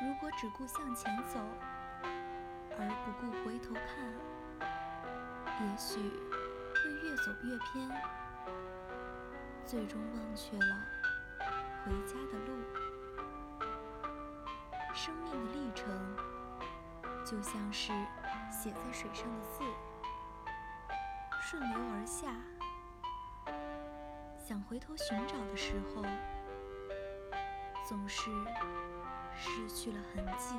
如果只顾向前走，而不顾回头看，也许会越走越偏，最终忘却了回家的路。生命的历程，就像是写在水上的字，顺流而下。想回头寻找的时候，总是失去了痕迹。